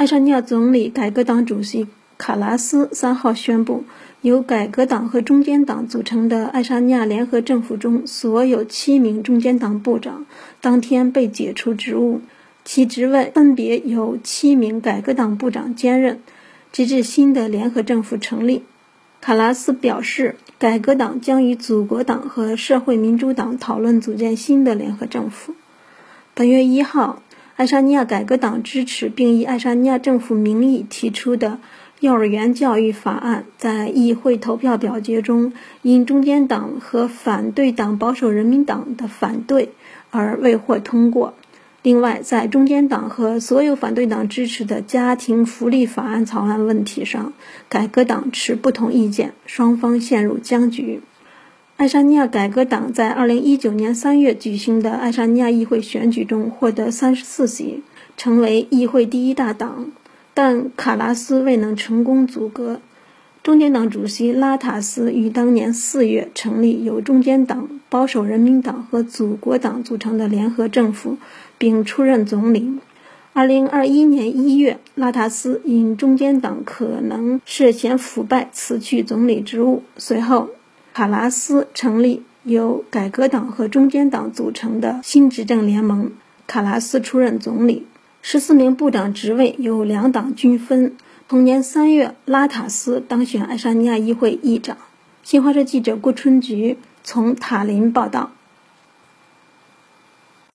爱沙尼亚总理改革党主席卡拉斯三号宣布，由改革党和中间党组成的爱沙尼亚联合政府中所有七名中间党部长当天被解除职务，其职位分别由七名改革党部长兼任，直至新的联合政府成立。卡拉斯表示，改革党将与祖国党和社会民主党讨论组建新的联合政府。本月一号。爱沙尼亚改革党支持并以爱沙尼亚政府名义提出的幼儿园教育法案，在议会投票表决中，因中间党和反对党保守人民党的反对而未获通过。另外，在中间党和所有反对党支持的家庭福利法案草案问题上，改革党持不同意见，双方陷入僵局。爱沙尼亚改革党在2019年3月举行的爱沙尼亚议会选举中获得34席，成为议会第一大党，但卡拉斯未能成功阻隔。中间党主席拉塔斯于当年4月成立由中间党、保守人民党和祖国党组成的联合政府，并出任总理。2021年1月，拉塔斯因中间党可能涉嫌腐败辞去总理职务，随后。卡拉斯成立由改革党和中间党组成的新执政联盟，卡拉斯出任总理，十四名部长职位由两党均分。同年三月，拉塔斯当选爱沙尼亚议会议长。新华社记者顾春菊从塔林报道。